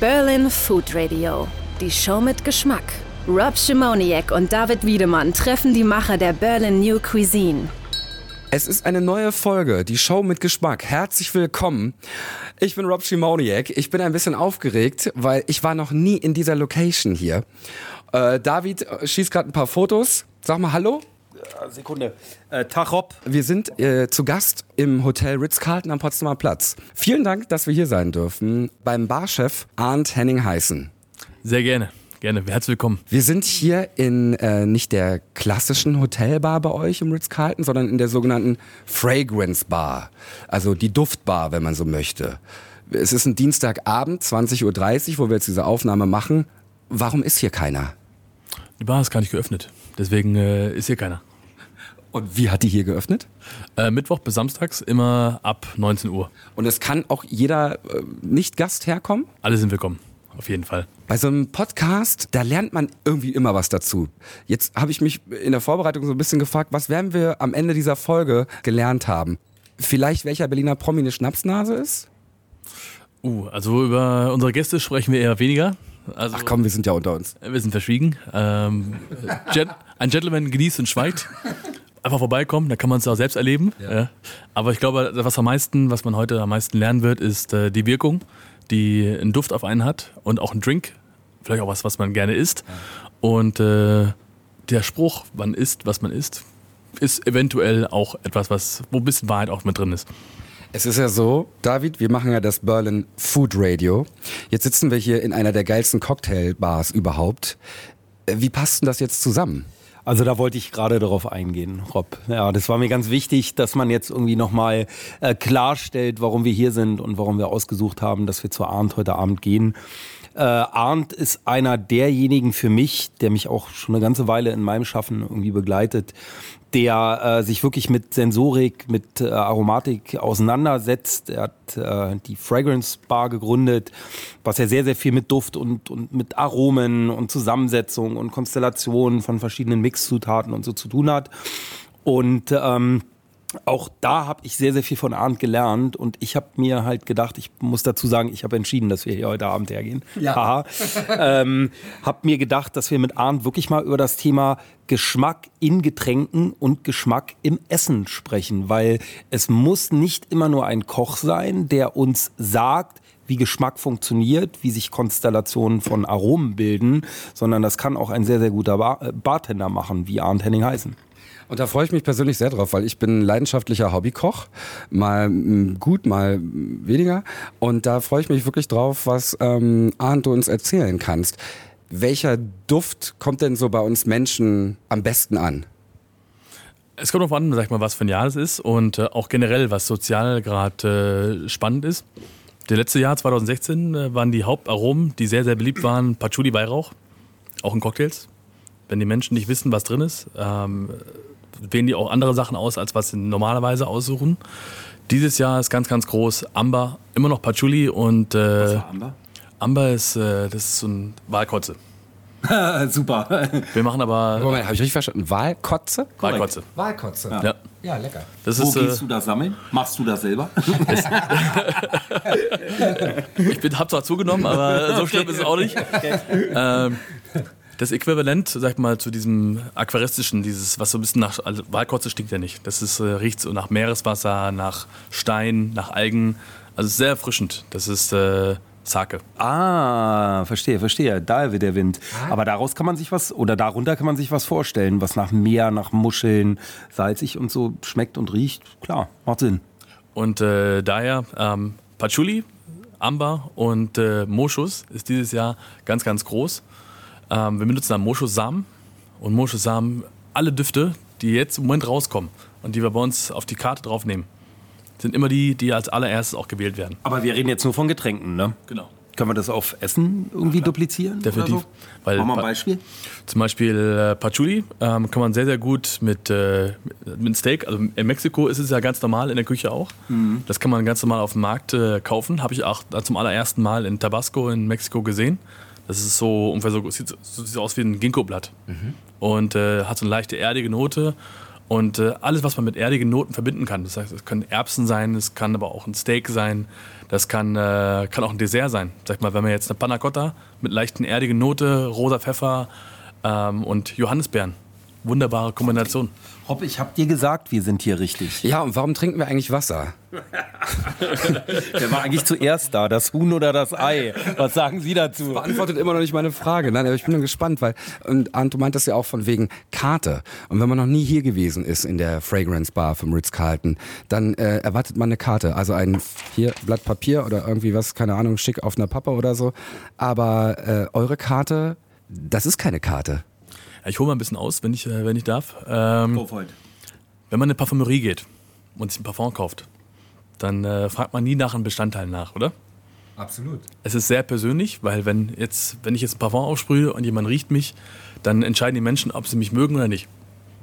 Berlin Food Radio. Die Show mit Geschmack. Rob Schimoniak und David Wiedemann treffen die Macher der Berlin New Cuisine. Es ist eine neue Folge, die Show mit Geschmack. Herzlich willkommen. Ich bin Rob Schimoniak. Ich bin ein bisschen aufgeregt, weil ich war noch nie in dieser Location hier. Äh, David schießt gerade ein paar Fotos. Sag mal Hallo. Sekunde. Äh, Tag Rob. Wir sind äh, zu Gast im Hotel Ritz-Carlton am Potsdamer Platz. Vielen Dank, dass wir hier sein dürfen beim Barchef Arndt Henning Heißen. Sehr gerne. Gerne, herzlich willkommen. Wir sind hier in äh, nicht der klassischen Hotelbar bei euch im Ritz-Carlton, sondern in der sogenannten Fragrance Bar, also die Duftbar, wenn man so möchte. Es ist ein Dienstagabend, 20.30 Uhr, wo wir jetzt diese Aufnahme machen. Warum ist hier keiner? Die Bar ist gar nicht geöffnet, deswegen äh, ist hier keiner. Und wie hat die hier geöffnet? Äh, Mittwoch bis Samstags immer ab 19 Uhr. Und es kann auch jeder äh, Nicht-Gast herkommen? Alle sind willkommen, auf jeden Fall. Bei so einem Podcast, da lernt man irgendwie immer was dazu. Jetzt habe ich mich in der Vorbereitung so ein bisschen gefragt, was werden wir am Ende dieser Folge gelernt haben? Vielleicht welcher Berliner Promi eine Schnapsnase ist? Uh, also über unsere Gäste sprechen wir eher weniger. Also, Ach komm, wir sind ja unter uns. Wir sind verschwiegen. Ähm, ein Gentleman genießt und schweigt. Einfach vorbeikommen, da kann man es auch selbst erleben. Ja. Aber ich glaube, was am meisten, was man heute am meisten lernen wird, ist äh, die Wirkung, die ein Duft auf einen hat und auch ein Drink, vielleicht auch was, was man gerne isst. Ja. Und äh, der Spruch, man isst, was man isst, ist eventuell auch etwas, was, wo ein bisschen Wahrheit auch mit drin ist. Es ist ja so, David, wir machen ja das Berlin Food Radio. Jetzt sitzen wir hier in einer der geilsten Cocktailbars überhaupt. Äh, wie passt denn das jetzt zusammen? Also da wollte ich gerade darauf eingehen, Rob. Ja, das war mir ganz wichtig, dass man jetzt irgendwie nochmal äh, klarstellt, warum wir hier sind und warum wir ausgesucht haben, dass wir zur Arndt heute Abend gehen. Äh, Arndt ist einer derjenigen für mich, der mich auch schon eine ganze Weile in meinem Schaffen irgendwie begleitet, der äh, sich wirklich mit Sensorik, mit äh, Aromatik auseinandersetzt. Er hat äh, die Fragrance Bar gegründet, was ja sehr, sehr viel mit Duft und, und mit Aromen und Zusammensetzung und Konstellationen von verschiedenen Mixzutaten und so zu tun hat. Und ähm, auch da habe ich sehr, sehr viel von Arndt gelernt und ich habe mir halt gedacht, ich muss dazu sagen, ich habe entschieden, dass wir hier heute Abend hergehen. Ja. Haha. ähm, habe mir gedacht, dass wir mit Arndt wirklich mal über das Thema Geschmack in Getränken und Geschmack im Essen sprechen, weil es muss nicht immer nur ein Koch sein, der uns sagt, wie Geschmack funktioniert, wie sich Konstellationen von Aromen bilden, sondern das kann auch ein sehr, sehr guter Bar äh, Bartender machen, wie Arndt Henning heißen. Und da freue ich mich persönlich sehr drauf, weil ich bin leidenschaftlicher Hobbykoch, mal gut, mal weniger. Und da freue ich mich wirklich drauf, was ähm, Arndt du uns erzählen kannst. Welcher Duft kommt denn so bei uns Menschen am besten an? Es kommt darauf an, sag mal, was für ein Jahr es ist und äh, auch generell, was sozial gerade äh, spannend ist. Das letzte Jahr, 2016, äh, waren die Hauptaromen, die sehr, sehr beliebt waren, Patchouli Weihrauch, auch in Cocktails. Wenn die Menschen nicht wissen, was drin ist, ähm, wählen die auch andere Sachen aus, als was sie normalerweise aussuchen. Dieses Jahr ist ganz, ganz groß Amber, immer noch Patchouli und. Äh, was war Amber? Amber ist, äh, das ist so ein Wahlkotze. Super. Wir machen aber. Moment, habe ich richtig verstanden? Wahlkotze? Wahlkotze. Wahlkotze. Ja. ja. lecker. Das Wo ist, gehst äh, du das sammeln? Machst du das selber? ich bin, hab zwar zugenommen, aber so schlimm ist es auch nicht. Okay. Ähm, das Äquivalent, sag ich mal, zu diesem aquaristischen, dieses, was so ein bisschen nach, also Walkotze stinkt ja nicht. Das ist, äh, riecht so nach Meereswasser, nach Stein, nach Algen. Also sehr erfrischend. Das ist äh, Sake. Ah, verstehe, verstehe. Da wird der Wind. Aber daraus kann man sich was, oder darunter kann man sich was vorstellen, was nach Meer, nach Muscheln, salzig und so schmeckt und riecht. Klar, macht Sinn. Und äh, daher ähm, Patchouli, Amber und äh, Moschus ist dieses Jahr ganz, ganz groß. Ähm, wir benutzen da Moschus-Samen und Moschus-Samen, alle Düfte, die jetzt im Moment rauskommen und die wir bei uns auf die Karte draufnehmen, sind immer die, die als allererstes auch gewählt werden. Aber wir reden jetzt nur von Getränken, ne? Genau. Können wir das auf Essen irgendwie ja, duplizieren? Definitiv. So? Weil Machen wir ein Beispiel? Zum Beispiel äh, Patchouli ähm, kann man sehr, sehr gut mit, äh, mit Steak, also in Mexiko ist es ja ganz normal in der Küche auch. Mhm. Das kann man ganz normal auf dem Markt äh, kaufen. Habe ich auch zum allerersten Mal in Tabasco in Mexiko gesehen. Das ist so ungefähr so, sieht, so, sieht aus wie ein Ginkgo-Blatt. Mhm. Und äh, hat so eine leichte erdige Note Und äh, alles, was man mit erdigen Noten verbinden kann. Das heißt, es können Erbsen sein, es kann aber auch ein Steak sein, das kann, äh, kann auch ein Dessert sein. Sag mal, wenn man jetzt eine Panna Cotta mit leichten erdigen Note, rosa Pfeffer ähm, und Johannisbeeren. Wunderbare Kombination. Hopp, ich hab dir gesagt, wir sind hier richtig. Ja, und warum trinken wir eigentlich Wasser? Wer war eigentlich zuerst da, das Huhn oder das Ei? Was sagen Sie dazu? Beantwortet immer noch nicht meine Frage. Nein, aber ich bin nur gespannt, weil, und Arndt, du meintest ja auch von wegen Karte. Und wenn man noch nie hier gewesen ist in der Fragrance Bar vom Ritz-Carlton, dann äh, erwartet man eine Karte. Also ein hier Blatt Papier oder irgendwie was, keine Ahnung, schick auf einer Pappe oder so. Aber äh, eure Karte, das ist keine Karte. Ja, ich hole mal ein bisschen aus, wenn ich, äh, wenn ich darf. Ähm, wenn man in eine Parfümerie geht und sich ein Parfum kauft, dann äh, fragt man nie nach einem Bestandteil nach, oder? Absolut. Es ist sehr persönlich, weil wenn, jetzt, wenn ich jetzt ein Parfum aufsprühe und jemand riecht mich, dann entscheiden die Menschen, ob sie mich mögen oder nicht.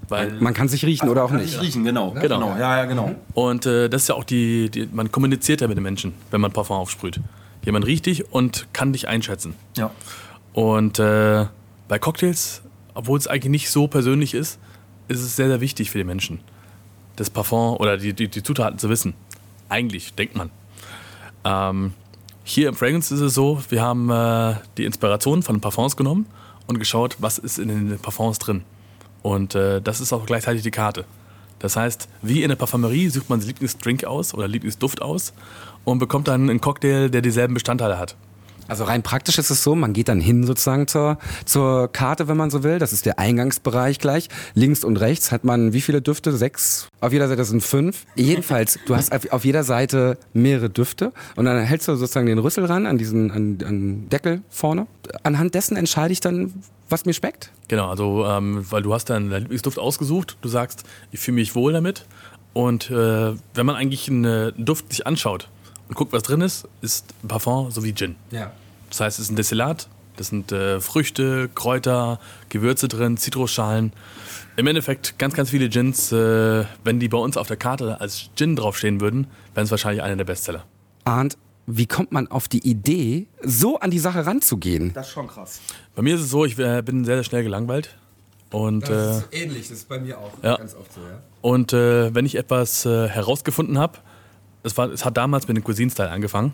Weil, Man kann sich riechen oder auch nicht. Riechen, genau. Genau. Ja, ja, genau. und äh, das ist ja auch die, die, man kommuniziert ja mit den Menschen, wenn man Parfum aufsprüht. Jemand riecht dich und kann dich einschätzen. Ja. Und äh, bei Cocktails, obwohl es eigentlich nicht so persönlich ist, ist es sehr, sehr wichtig für die Menschen, das Parfum oder die, die, die Zutaten zu wissen. Eigentlich, denkt man. Ähm, hier im Fragrance ist es so, wir haben äh, die Inspiration von den Parfums genommen und geschaut, was ist in den Parfums drin. Und äh, das ist auch gleichzeitig die Karte. Das heißt, wie in der Parfümerie sucht man Lieblingsdrink aus oder Lieblingsduft aus und bekommt dann einen Cocktail, der dieselben Bestandteile hat. Also rein praktisch ist es so, man geht dann hin sozusagen zur, zur Karte, wenn man so will. Das ist der Eingangsbereich gleich. Links und rechts hat man wie viele Düfte? Sechs? Auf jeder Seite sind fünf. Jedenfalls, du hast auf- jeder Seite mehrere Düfte und dann hältst du sozusagen den Rüssel ran an diesen an, an Deckel vorne. Anhand dessen entscheide ich dann, was mir schmeckt. Genau, also ähm, weil du hast deinen Lieblingsduft ausgesucht, du sagst, ich fühle mich wohl damit. Und äh, wenn man eigentlich einen Duft sich anschaut und guckt, was drin ist, ist ein Parfum sowie Gin. Ja. Das heißt, es ist ein Destillat, das sind äh, Früchte, Kräuter, Gewürze drin, Zitrusschalen. Im Endeffekt ganz, ganz viele Gins, äh, wenn die bei uns auf der Karte als Gin draufstehen würden, wären es wahrscheinlich einer der Bestseller. Arndt, wie kommt man auf die Idee, so an die Sache ranzugehen? Das ist schon krass. Bei mir ist es so, ich äh, bin sehr, sehr schnell gelangweilt. Und, äh, ähnlich, das ist bei mir auch Ja. oft so, ja. Und äh, wenn ich etwas äh, herausgefunden habe, es, war- es hat damals mit dem Cuisine-Style angefangen.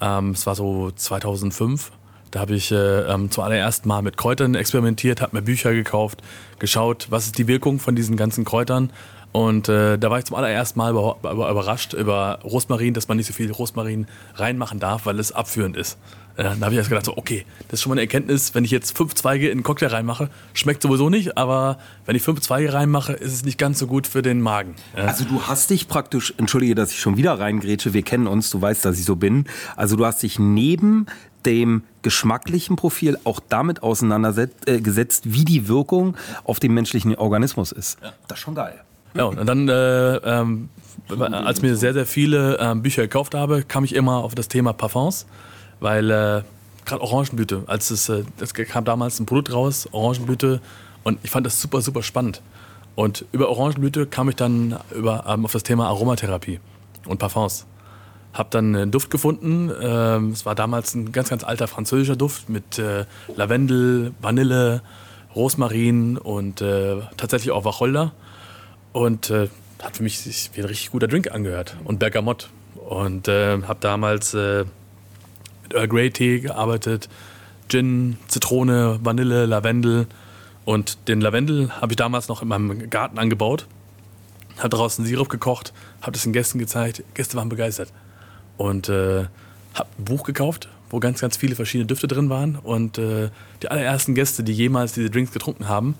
Ähm, es war so 2005. Da habe ich äh, ähm, zum allerersten Mal mit Kräutern experimentiert, habe mir Bücher gekauft, geschaut, was ist die Wirkung von diesen ganzen Kräutern. Und äh, da war ich zum allerersten Mal über, über, überrascht über Rosmarin, dass man nicht so viel Rosmarin reinmachen darf, weil es abführend ist. Äh, da habe ich erst gedacht, so, okay, das ist schon mal eine Erkenntnis, wenn ich jetzt fünf Zweige in einen Cocktail reinmache, schmeckt sowieso nicht, aber wenn ich fünf Zweige reinmache, ist es nicht ganz so gut für den Magen. Ja. Also du hast dich praktisch, entschuldige, dass ich schon wieder reingrätsche, wir kennen uns, du weißt, dass ich so bin. Also du hast dich neben dem geschmacklichen Profil auch damit auseinandergesetzt, äh, wie die Wirkung auf den menschlichen Organismus ist. Das ist schon geil. Ja, und dann, äh, ähm, als mir sehr, sehr viele ähm, Bücher gekauft habe, kam ich immer auf das Thema Parfums, weil äh, gerade Orangenblüte, als es, äh, das kam damals ein Produkt raus, Orangenblüte, und ich fand das super, super spannend. Und über Orangenblüte kam ich dann über, ähm, auf das Thema Aromatherapie und Parfums. Hab dann einen Duft gefunden. Ähm, es war damals ein ganz, ganz alter französischer Duft mit äh, Lavendel, Vanille, Rosmarin und äh, tatsächlich auch Wacholder. Und äh, hat für mich wie ein richtig guter Drink angehört. Und Bergamott. Und äh, habe damals äh, mit Earl Grey Tee gearbeitet. Gin, Zitrone, Vanille, Lavendel. Und den Lavendel habe ich damals noch in meinem Garten angebaut. Habe daraus einen Sirup gekocht, habe das den Gästen gezeigt. Gäste waren begeistert. Und äh, habe ein Buch gekauft, wo ganz, ganz viele verschiedene Düfte drin waren. Und äh, die allerersten Gäste, die jemals diese Drinks getrunken haben,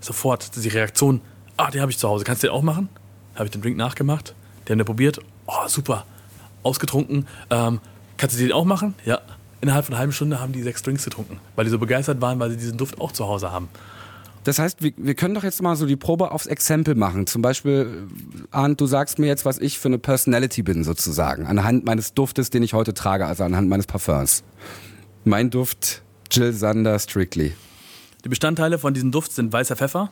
sofort die Reaktion, ah, den habe ich zu Hause, kannst du den auch machen? Habe ich den Drink nachgemacht, die haben den probiert, oh, super, ausgetrunken, ähm, kannst du den auch machen? Ja. Innerhalb von einer halben Stunde haben die sechs Drinks getrunken, weil die so begeistert waren, weil sie diesen Duft auch zu Hause haben. Das heißt, wir, wir können doch jetzt mal so die Probe aufs Exempel machen. Zum Beispiel, äh, Arndt, du sagst mir jetzt, was ich für eine Personality bin, sozusagen. Anhand meines Duftes, den ich heute trage, also anhand meines Parfums. Mein Duft, Jill Sander Strictly. Die Bestandteile von diesem Duft sind weißer Pfeffer,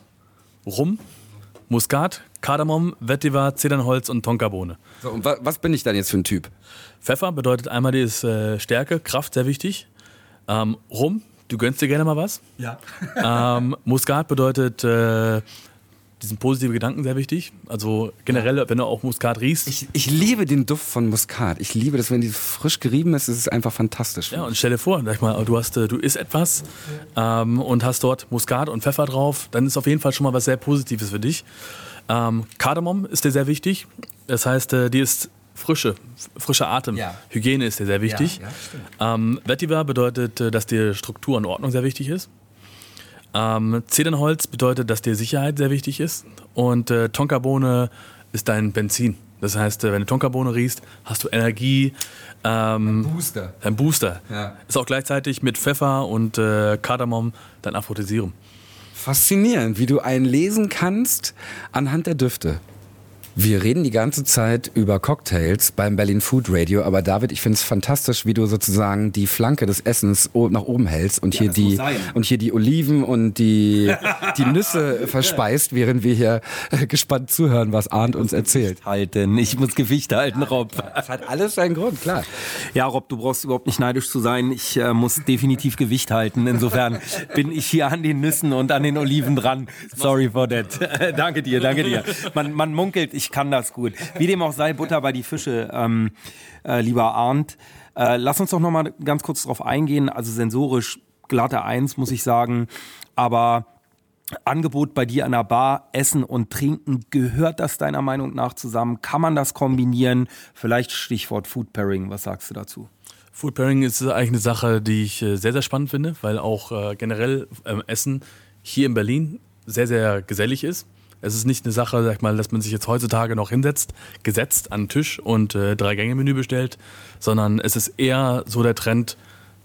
Rum, Muskat, Kardamom, Vetiver, Zedernholz und Tonkabohne. So, und wa was bin ich dann jetzt für ein Typ? Pfeffer bedeutet einmal die ist, äh, Stärke, Kraft, sehr wichtig. Ähm, Rum, du gönnst dir gerne mal was. Ja. ähm, Muskat bedeutet äh, diesen positiven Gedanken sehr wichtig. Also generell, wenn du auch Muskat riechst. Ich, ich liebe den Duft von Muskat. Ich liebe das, wenn die frisch gerieben ist, ist es einfach fantastisch. Ja, und stell dir vor, sag mal, du, hast, äh, du isst etwas ähm, und hast dort Muskat und Pfeffer drauf, dann ist auf jeden Fall schon mal was sehr Positives für dich. Ähm, Kardamom ist dir sehr wichtig. Das heißt, äh, die ist Frische, frischer Atem. Ja. Hygiene ist dir sehr wichtig. Ja, ja, ähm, Vetiver bedeutet, äh, dass dir Struktur und Ordnung sehr wichtig ist. Ähm, Zedernholz bedeutet, dass dir Sicherheit sehr wichtig ist. Und äh, Tonkabohne ist dein Benzin. Das heißt, äh, wenn du Tonkabohne riechst, hast du Energie. Ähm, Booster. Ein Booster. Ja. Ist auch gleichzeitig mit Pfeffer und äh, Kardamom dein Aphrodisierung. Faszinierend, wie du einen lesen kannst anhand der Düfte. Wir reden die ganze Zeit über Cocktails beim Berlin Food Radio, aber David, ich finde es fantastisch, wie du sozusagen die Flanke des Essens nach oben hältst und hier das muss die und hier die Oliven und die die Nüsse verspeist, während wir hier äh, gespannt zuhören, was Arndt uns erzählt. Halten. Ich muss Gewicht halten, Rob. Das hat alles seinen Grund, klar. Ja, Rob, du brauchst überhaupt nicht neidisch zu sein. Ich äh, muss definitiv Gewicht halten. Insofern bin ich hier an den Nüssen und an den Oliven dran. Sorry for that. danke dir, danke dir. Man, man munkelt, ich kann das gut. Wie dem auch sei, Butter bei die Fische, ähm, äh, lieber Arndt. Äh, lass uns doch noch mal ganz kurz drauf eingehen. Also sensorisch glatte Eins, muss ich sagen. Aber Angebot bei dir an der Bar, Essen und Trinken, gehört das deiner Meinung nach zusammen? Kann man das kombinieren? Vielleicht Stichwort Food Pairing, was sagst du dazu? Food Pairing ist eigentlich eine Sache, die ich äh, sehr, sehr spannend finde, weil auch äh, generell ähm, Essen hier in Berlin sehr, sehr gesellig ist. Es ist nicht eine Sache, sag mal, dass man sich jetzt heutzutage noch hinsetzt, gesetzt an den Tisch und äh, drei Gänge Menü bestellt, sondern es ist eher so der Trend,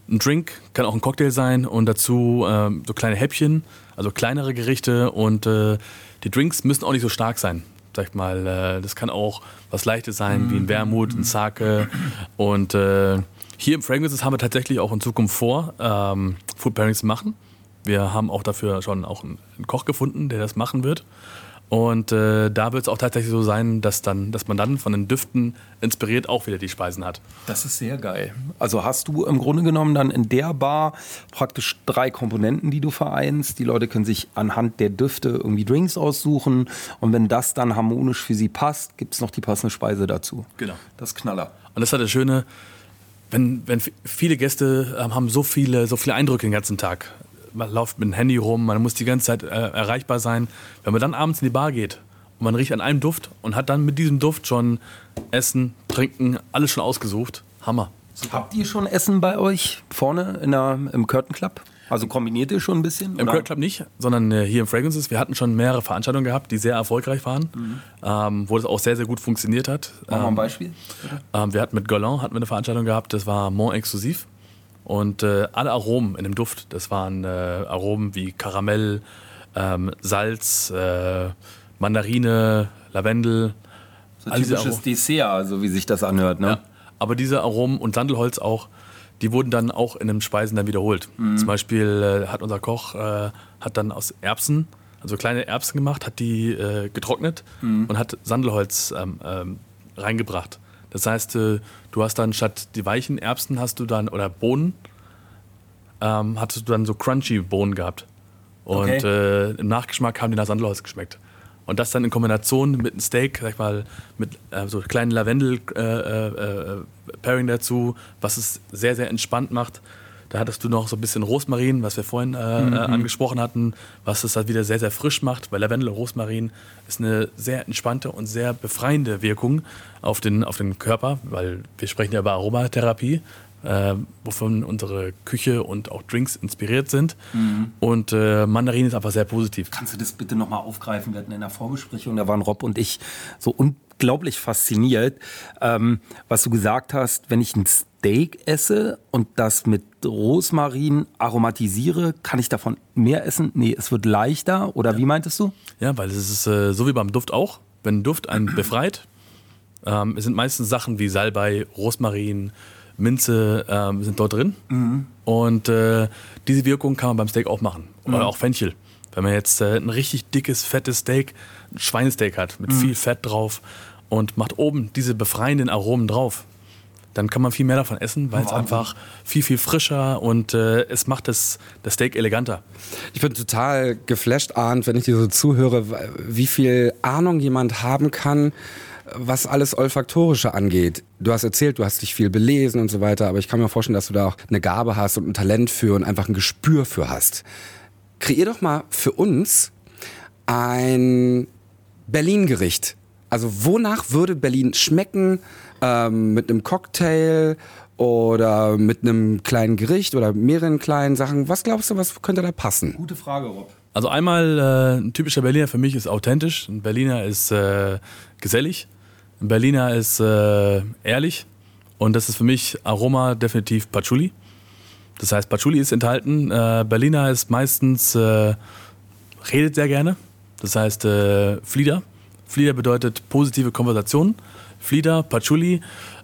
ein Drink kann auch ein Cocktail sein und dazu ähm, so kleine Häppchen, also kleinere Gerichte und äh, die Drinks müssen auch nicht so stark sein. Sag ich mal, äh, das kann auch was Leichtes sein, wie ein Wermut, ein Sake und äh, hier im Fragrances haben wir tatsächlich auch in Zukunft vor, ähm, Food Pairings zu machen. Wir haben auch dafür schon auch einen Koch gefunden, der das machen wird. Und äh, da wird es auch tatsächlich so sein, dass, dann, dass man dann von den Düften inspiriert auch wieder die Speisen hat. Das ist sehr geil. Also hast du im Grunde genommen dann in der Bar praktisch drei Komponenten, die du vereinst. Die Leute können sich anhand der Düfte irgendwie Drinks aussuchen. Und wenn das dann harmonisch für sie passt, gibt es noch die passende Speise dazu. Genau. Das ist Knaller. Und das ist halt das Schöne, wenn, wenn viele Gäste ähm, haben so viele, so viele Eindrücke den ganzen Tag. Man läuft mit dem Handy rum, man muss die ganze Zeit äh, erreichbar sein. Wenn man dann abends in die Bar geht und man riecht an einem Duft und hat dann mit diesem Duft schon Essen, Trinken, alles schon ausgesucht, Hammer. Habt ihr schon Essen bei euch vorne in der, im Curtain Club? Also kombiniert ihr schon ein bisschen? Im oder? Curl Club nicht, sondern äh, hier im Fragrances. Wir hatten schon mehrere Veranstaltungen gehabt, die sehr erfolgreich waren, ähm, wo das auch sehr, sehr gut funktioniert hat. Mach mal ein Ähm, Beispiel. Ähm, wir hatten mit Golan hatten wir eine Veranstaltung gehabt, das war Mont exklusiv. Und äh, alle Aromen in dem Duft, das waren äh, Aromen wie Karamell, ähm, Salz, äh, Mandarine, Lavendel. So diese typisches. Dessert, also wie sich das anhört, ne? Ja. Aber diese Aromen und Sandelholz auch, die wurden dann auch in den Speisen dann wiederholt. Zum Beispiel äh, hat unser Koch äh, hat dann aus Erbsen, also kleine Erbsen gemacht, hat die äh, getrocknet und hat Sandelholz ähm, ähm, reingebracht. Das heißt, äh, du hast dann statt die weichen Erbsen hast du dann oder Bohnen, ähm, hattest du dann so crunchy Bohnen gehabt. Und Okay. äh, im Nachgeschmack haben die nach Sandelholz geschmeckt. Und das dann in Kombination mit einem Steak, sag ich mal, mit äh, so kleinen Lavendel-Pairing dazu, was es sehr, sehr entspannt macht. Da hattest du noch so ein bisschen Rosmarin, was wir vorhin äh, äh, angesprochen hatten, was es halt wieder sehr, sehr frisch macht, weil Lavendel und Rosmarin ist eine sehr entspannte und sehr befreiende Wirkung auf den, auf den Körper, weil wir sprechen ja über Aromatherapie, äh, wovon unsere Küche und auch Drinks inspiriert sind. Und äh, Mandarin ist einfach sehr positiv. Kannst du das bitte nochmal aufgreifen? Wir hatten in der Vorbesprechung, da waren Rob und ich so unglaublich fasziniert, ähm, was du gesagt hast, wenn ich ein Steak esse und das mit Rosmarin aromatisiere, kann ich davon mehr essen? Nee, es wird leichter oder wie meintest du? Ja, weil es ist äh, so wie beim Duft auch. Wenn ein Duft einen befreit, ähm, es sind meistens Sachen wie Salbei, Rosmarin, Minze ähm, sind dort drin. Und äh, diese Wirkung kann man beim Steak auch machen. Oder auch Fenchel. Wenn man jetzt äh, ein richtig dickes, fettes Steak, ein Schweinesteak hat, mit viel Fett drauf und macht oben diese befreienden Aromen drauf, dann kann man viel mehr davon essen, weil es einfach viel, viel frischer und äh, es macht das, das Steak eleganter. Ich bin total geflasht, Arndt, wenn ich dir so zuhöre, wie viel Ahnung jemand haben kann, was alles Olfaktorische angeht. Du hast erzählt, du hast dich viel belesen und so weiter, aber ich kann mir vorstellen, dass du da auch eine Gabe hast und ein Talent für und einfach ein Gespür für hast. Kreier doch mal für uns ein Berlin-Gericht. Also wonach würde Berlin schmecken ähm, mit einem Cocktail oder mit einem kleinen Gericht oder mehreren kleinen Sachen? Was glaubst du, was könnte da passen? Gute Frage, Rob. Also einmal äh, ein typischer Berliner für mich ist authentisch, ein Berliner ist äh, gesellig, ein Berliner ist äh, ehrlich und das ist für mich Aroma definitiv Patchouli. Das heißt, Patchouli ist enthalten. Äh, Berliner ist meistens äh, redet sehr gerne. Das heißt äh, Flieder. Flieder bedeutet positive Konversation. Flieder, Patchouli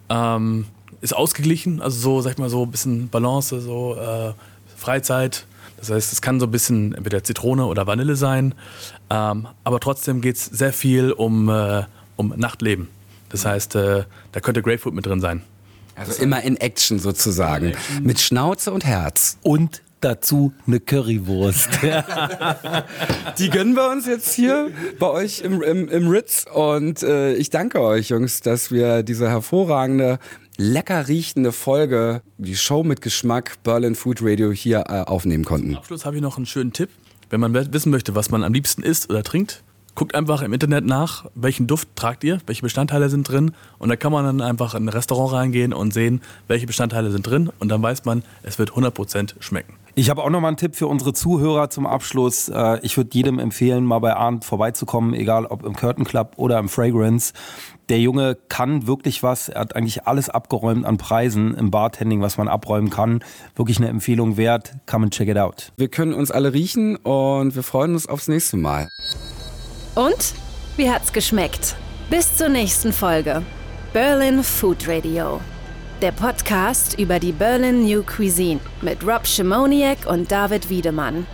ähm, ist ausgeglichen, also so, sag ich mal, so ein bisschen Balance, so äh, Freizeit. Das heißt, es kann so ein bisschen entweder Zitrone oder Vanille sein. Ähm, aber trotzdem geht es sehr viel um, äh, um Nachtleben. Das heißt, äh, da könnte Grapefruit mit drin sein. Also immer in Action sozusagen. Mit Schnauze und Herz. Und dazu eine Currywurst. Die gönnen wir uns jetzt hier bei euch im, im, im Ritz. Und äh, ich danke euch, Jungs, dass wir diese hervorragende, lecker riechende Folge, die Show mit Geschmack Berlin Food Radio hier äh, aufnehmen konnten. Zum Abschluss habe ich noch einen schönen Tipp. Wenn man wissen möchte, was man am liebsten isst oder trinkt, guckt einfach im Internet nach, welchen Duft tragt ihr, welche Bestandteile sind drin und da kann man dann einfach in ein Restaurant reingehen und sehen, welche Bestandteile sind drin und dann weiß man, es wird 100% schmecken. Ich habe auch noch mal einen Tipp für unsere Zuhörer zum Abschluss. Äh, ich würde jedem empfehlen, mal bei Arndt vorbeizukommen, egal ob im Curtain Club oder im Fragrance. Der Junge kann wirklich was. Er hat eigentlich alles abgeräumt an Preisen im Bartending, was man abräumen kann. Wirklich eine Empfehlung wert. Come and check it out. Wir können uns alle riechen und wir freuen uns aufs nächste Mal. Und? Wie hat's geschmeckt? Bis zur nächsten Folge. Berlin Food Radio. Der Podcast über die Berlin New Cuisine mit Rob Schimoniak und David Wiedemann.